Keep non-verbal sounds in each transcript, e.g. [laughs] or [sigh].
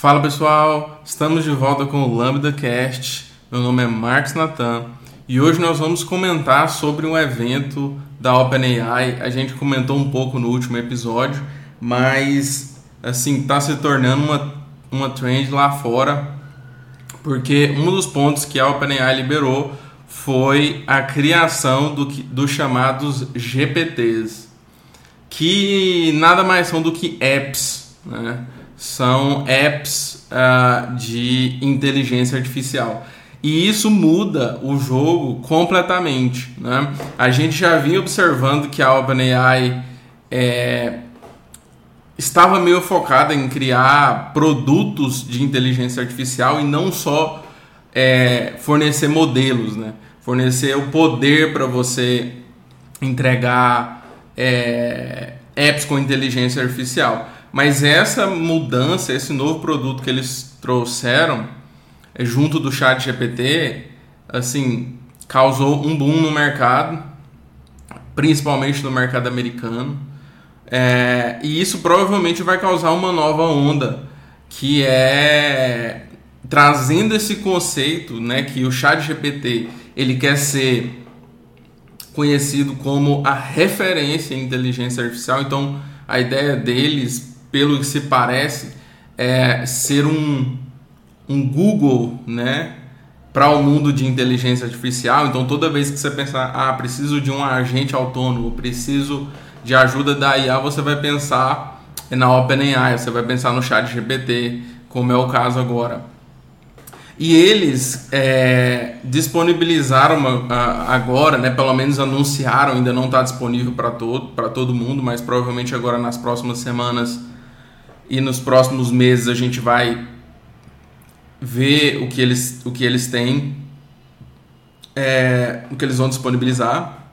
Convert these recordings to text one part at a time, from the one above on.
Fala pessoal, estamos de volta com o Lambda Cast. Meu nome é Marcos Natan e hoje nós vamos comentar sobre um evento da OpenAI. A gente comentou um pouco no último episódio, mas assim está se tornando uma, uma trend lá fora, porque um dos pontos que a OpenAI liberou foi a criação do, dos chamados GPTs, que nada mais são do que apps, né? São apps uh, de inteligência artificial. E isso muda o jogo completamente. Né? A gente já vinha observando que a OpenAI é, estava meio focada em criar produtos de inteligência artificial e não só é, fornecer modelos, né? fornecer o poder para você entregar é, apps com inteligência artificial. Mas essa mudança, esse novo produto que eles trouxeram, é, junto do chat GPT, assim, causou um boom no mercado, principalmente no mercado americano. É, e isso provavelmente vai causar uma nova onda, que é trazendo esse conceito, né, que o chat GPT ele quer ser conhecido como a referência em inteligência artificial. Então, a ideia deles, pelo que se parece, é ser um, um Google, né, para o mundo de inteligência artificial. Então, toda vez que você pensar, ah, preciso de um agente autônomo, preciso de ajuda da IA, você vai pensar na OpenAI, você vai pensar no Chat GPT, como é o caso agora. E eles é, disponibilizaram agora, né, pelo menos anunciaram, ainda não está disponível para todo, todo mundo, mas provavelmente agora nas próximas semanas e nos próximos meses a gente vai ver o que eles, o que eles têm, é, o que eles vão disponibilizar.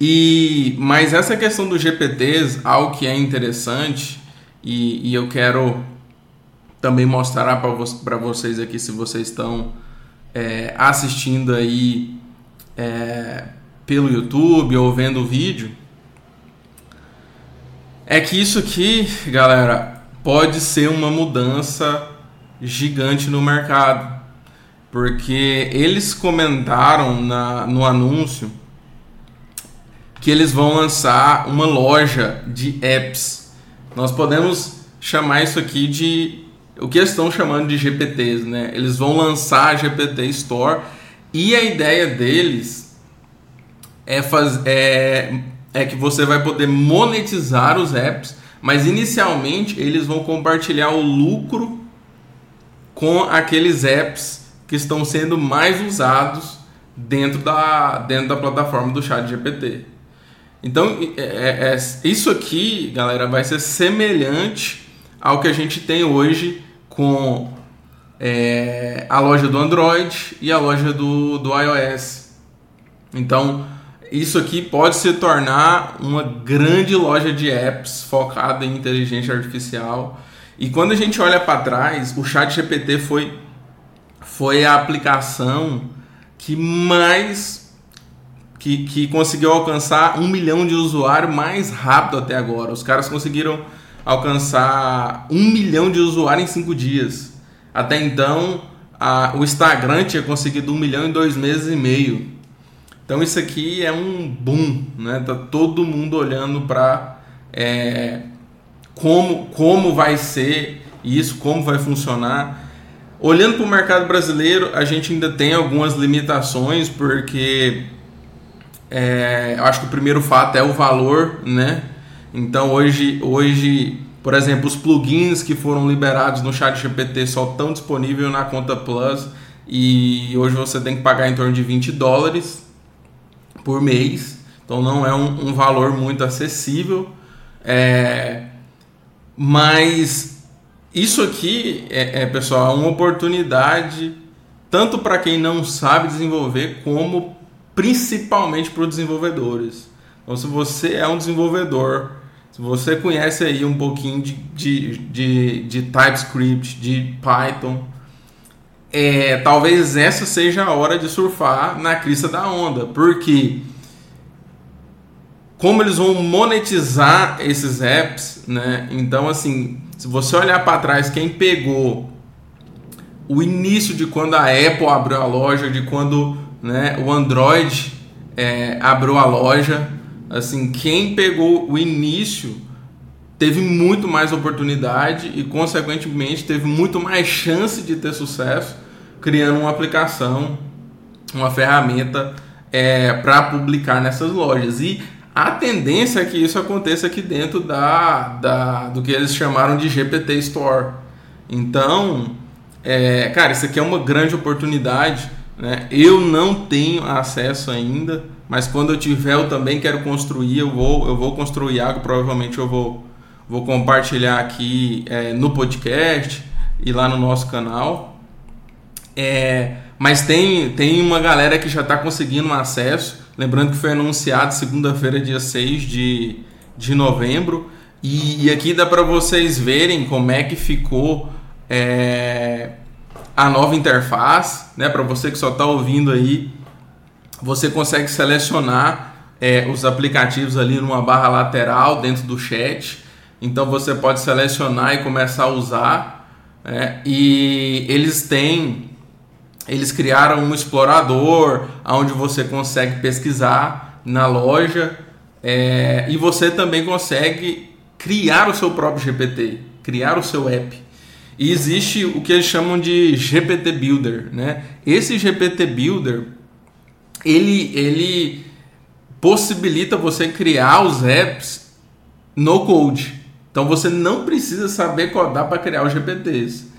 E, mas essa questão dos GPTs, algo que é interessante, e, e eu quero também mostrar para vocês aqui se vocês estão é, assistindo aí é, pelo YouTube ou vendo o vídeo, é que isso aqui, galera, pode ser uma mudança gigante no mercado, porque eles comentaram na, no anúncio que eles vão lançar uma loja de apps. Nós podemos chamar isso aqui de o que eles estão chamando de GPTs, né? Eles vão lançar a GPT Store e a ideia deles é, faz, é, é que você vai poder monetizar os apps, mas inicialmente eles vão compartilhar o lucro com aqueles apps que estão sendo mais usados dentro da, dentro da plataforma do Chat GPT. Então, é, é, é, isso aqui, galera, vai ser semelhante ao que a gente tem hoje com é, a loja do Android e a loja do, do iOS. Então, isso aqui pode se tornar uma grande loja de apps focada em inteligência artificial. E quando a gente olha para trás, o Chat GPT foi, foi a aplicação que mais que, que conseguiu alcançar um milhão de usuários mais rápido até agora. Os caras conseguiram alcançar um milhão de usuários em cinco dias. Até então, a, o Instagram tinha conseguido um milhão em dois meses e meio. Então isso aqui é um boom, né? Tá todo mundo olhando para é, como como vai ser isso, como vai funcionar. Olhando para o mercado brasileiro, a gente ainda tem algumas limitações porque é, eu acho que o primeiro fato é o valor, né? Então hoje, hoje, por exemplo, os plugins que foram liberados no Chat GPT só estão disponíveis na conta Plus e hoje você tem que pagar em torno de 20 dólares por mês. Então não é um, um valor muito acessível. É, mas isso aqui, é, é, pessoal, é uma oportunidade tanto para quem não sabe desenvolver, como principalmente para os desenvolvedores. Então, se você é um desenvolvedor se você conhece aí um pouquinho de, de, de, de TypeScript, de Python, é, talvez essa seja a hora de surfar na crista da onda, porque como eles vão monetizar esses apps, né? Então, assim, Se você olhar para trás, quem pegou o início de quando a Apple abriu a loja, de quando né, o Android é, abriu a loja, assim, quem pegou o início teve muito mais oportunidade e, consequentemente, teve muito mais chance de ter sucesso criando uma aplicação, uma ferramenta é, para publicar nessas lojas. E a tendência é que isso aconteça aqui dentro da, da do que eles chamaram de GPT Store. Então, é, cara, isso aqui é uma grande oportunidade. Né? Eu não tenho acesso ainda, mas quando eu tiver, eu também quero construir. Eu vou, eu vou construir algo. Provavelmente eu vou vou compartilhar aqui é, no podcast e lá no nosso canal. É, mas tem, tem uma galera que já está conseguindo acesso. Lembrando que foi anunciado segunda-feira, dia 6 de, de novembro. E, e aqui dá para vocês verem como é que ficou é, a nova interface. Né? Para você que só está ouvindo aí, você consegue selecionar é, os aplicativos ali numa barra lateral dentro do chat. Então você pode selecionar e começar a usar. É, e eles têm, eles criaram um explorador onde você consegue pesquisar na loja é, e você também consegue criar o seu próprio GPT, criar o seu app. E existe o que eles chamam de GPT Builder, né? Esse GPT Builder, ele, ele possibilita você criar os apps no code. Então você não precisa saber codar para criar os GPTs.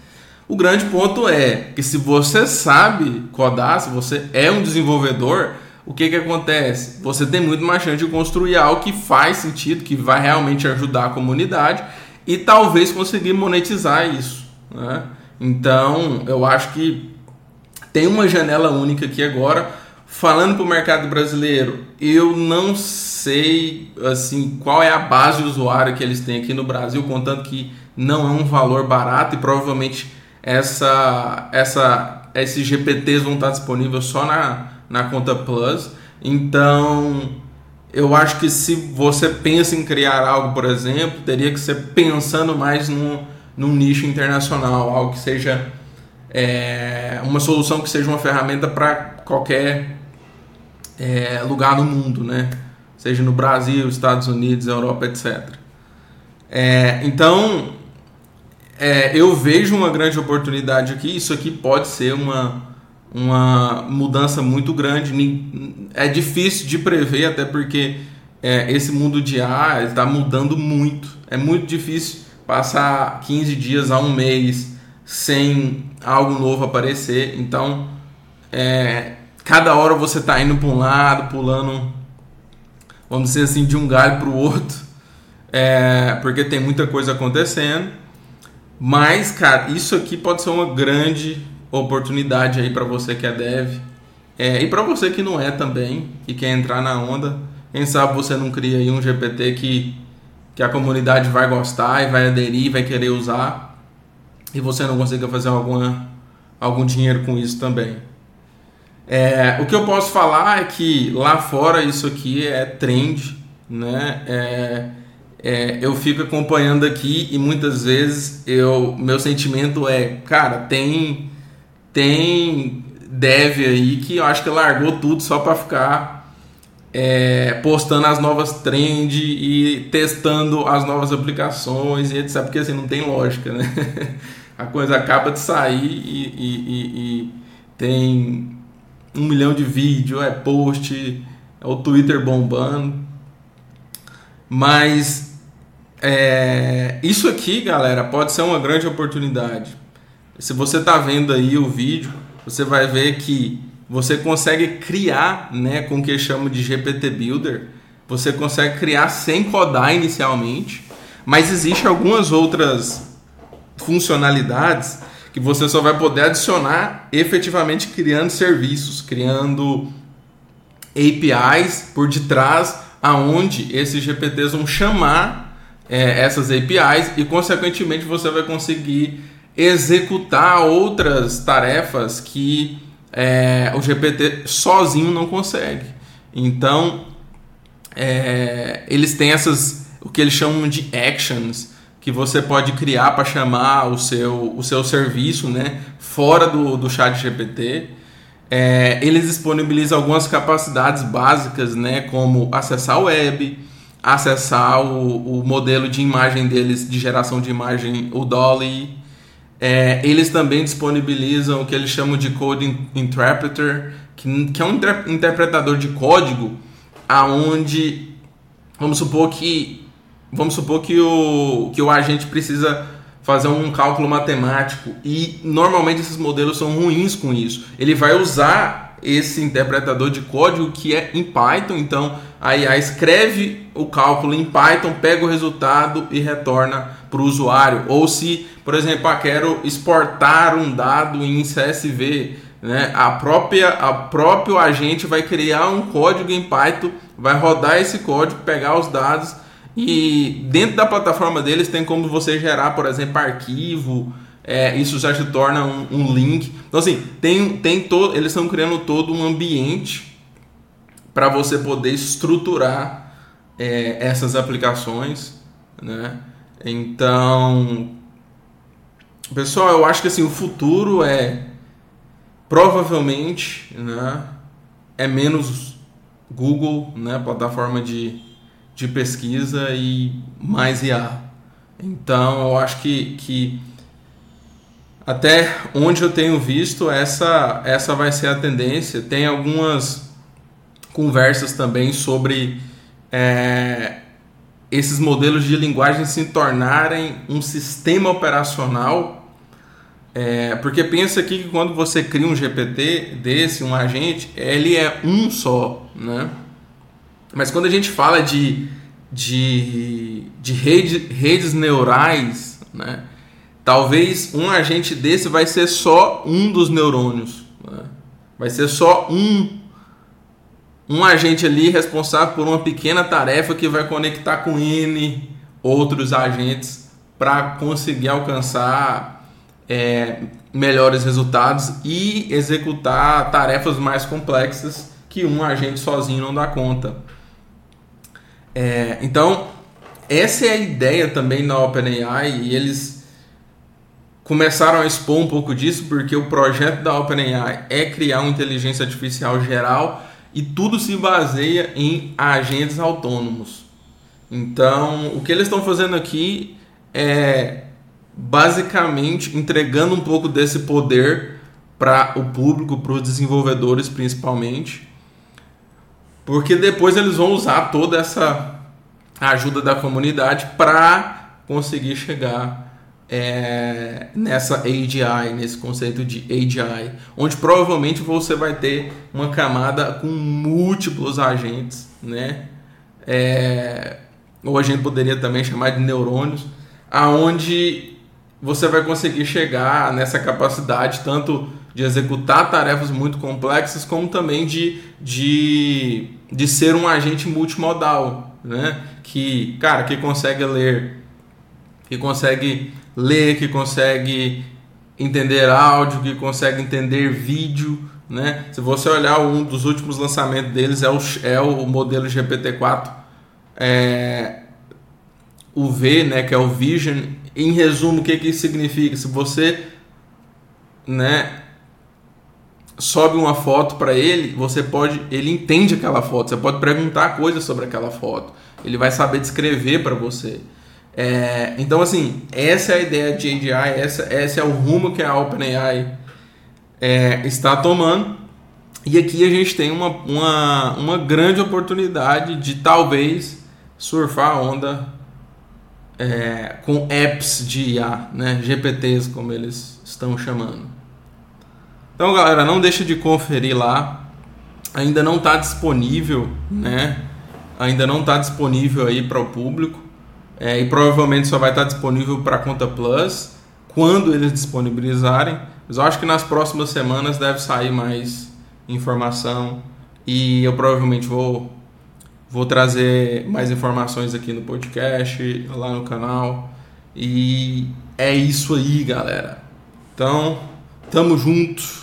O grande ponto é que se você sabe codar, se você é um desenvolvedor, o que, que acontece? Você tem muito mais chance de construir algo que faz sentido, que vai realmente ajudar a comunidade e talvez conseguir monetizar isso. Né? Então eu acho que tem uma janela única aqui agora Falando para o mercado brasileiro, eu não sei assim qual é a base de usuário que eles têm aqui no Brasil, contando que não é um valor barato e provavelmente essa, essa, esses GPTs vão estar disponíveis só na, na conta Plus. Então, eu acho que se você pensa em criar algo, por exemplo, teria que ser pensando mais num, num nicho internacional, algo que seja é, uma solução que seja uma ferramenta para qualquer é, lugar no mundo, né? Seja no Brasil, Estados Unidos, Europa, etc. É, então, é, eu vejo uma grande oportunidade aqui. Isso aqui pode ser uma, uma mudança muito grande. É difícil de prever, até porque é, esse mundo de ar está mudando muito. É muito difícil passar 15 dias a um mês sem algo novo aparecer. Então, é, cada hora você tá indo para um lado, pulando, vamos dizer assim, de um galho para o outro, é, porque tem muita coisa acontecendo. Mas, cara, isso aqui pode ser uma grande oportunidade aí para você que é dev é, e para você que não é também e quer entrar na onda. Quem sabe você não cria aí um GPT que, que a comunidade vai gostar e vai aderir, vai querer usar e você não consiga fazer alguma, algum dinheiro com isso também. É, o que eu posso falar é que lá fora isso aqui é trend, né? É, é, eu fico acompanhando aqui e muitas vezes eu, meu sentimento é, cara, tem tem dev aí que eu acho que largou tudo só para ficar é, postando as novas trends e testando as novas aplicações e etc. Porque assim não tem lógica, né? [laughs] A coisa acaba de sair e, e, e, e tem um milhão de vídeos, é post, é o Twitter bombando. Mas é, isso aqui, galera, pode ser uma grande oportunidade. Se você está vendo aí o vídeo, você vai ver que você consegue criar, né, com o que chamo de GPT Builder. Você consegue criar sem codar inicialmente, mas existe algumas outras funcionalidades que você só vai poder adicionar efetivamente criando serviços, criando APIs por detrás, aonde esses GPTs vão chamar é, essas APIs e, consequentemente, você vai conseguir executar outras tarefas que é, o GPT sozinho não consegue. Então, é, eles têm essas, o que eles chamam de actions, que você pode criar para chamar o seu, o seu serviço né, fora do, do chat GPT. É, eles disponibilizam algumas capacidades básicas, né, como acessar o web, acessar o, o modelo de imagem deles, de geração de imagem, o Dolly. É, eles também disponibilizam o que eles chamam de Code Interpreter, que, que é um interpretador de código aonde vamos supor que vamos supor que o, que o agente precisa fazer um cálculo matemático e normalmente esses modelos são ruins com isso. Ele vai usar esse interpretador de código que é em Python, então a IA escreve o cálculo em Python, pega o resultado e retorna para o usuário. Ou se, por exemplo, ah, quero exportar um dado em CSV, né? a própria a próprio agente vai criar um código em Python, vai rodar esse código, pegar os dados e dentro da plataforma deles tem como você gerar, por exemplo, arquivo. É, isso já se torna um, um, link. Então, assim, tem, tem todo, eles estão criando todo um ambiente para você poder estruturar é, essas aplicações. Né? Então, pessoal, eu acho que assim, o futuro é provavelmente né, é menos Google, né, plataforma de de pesquisa e mais IA. Então eu acho que, que até onde eu tenho visto essa, essa vai ser a tendência. Tem algumas conversas também sobre é, esses modelos de linguagem se tornarem um sistema operacional. É, porque pensa aqui que quando você cria um GPT desse, um agente, ele é um só, né? Mas quando a gente fala de, de, de rede, redes neurais, né, talvez um agente desse vai ser só um dos neurônios. Né? Vai ser só um, um agente ali responsável por uma pequena tarefa que vai conectar com N outros agentes para conseguir alcançar é, melhores resultados e executar tarefas mais complexas que um agente sozinho não dá conta. É, então, essa é a ideia também na OpenAI e eles começaram a expor um pouco disso porque o projeto da OpenAI é criar uma inteligência artificial geral e tudo se baseia em agentes autônomos. Então, o que eles estão fazendo aqui é basicamente entregando um pouco desse poder para o público, para os desenvolvedores principalmente, porque depois eles vão usar toda essa ajuda da comunidade para conseguir chegar é, nessa AGI, nesse conceito de AGI, onde provavelmente você vai ter uma camada com múltiplos agentes, né? É, ou a gente poderia também chamar de neurônios, aonde você vai conseguir chegar nessa capacidade tanto de executar tarefas muito complexas, como também de, de, de ser um agente multimodal, né? Que, cara, que consegue ler, que consegue ler, que consegue entender áudio, que consegue entender vídeo, né? Se você olhar um dos últimos lançamentos deles é o, é o modelo GPT-4 é, o V, né, que é o Vision. Em resumo, o que que isso significa? Se você, né, sobe uma foto para ele, você pode, ele entende aquela foto, você pode perguntar coisas sobre aquela foto, ele vai saber descrever para você. É, então assim, essa é a ideia de AGI, essa, esse é o rumo que a OpenAI é, está tomando. E aqui a gente tem uma, uma, uma grande oportunidade de talvez surfar a onda é, com apps de IA, né? GPTs como eles estão chamando. Então, galera, não deixe de conferir lá. Ainda não está disponível, né? Ainda não está disponível aí para o público. É, e provavelmente só vai estar tá disponível para a conta Plus quando eles disponibilizarem. Mas eu acho que nas próximas semanas deve sair mais informação e eu provavelmente vou vou trazer mais informações aqui no podcast, lá no canal. E é isso aí, galera. Então, tamo junto.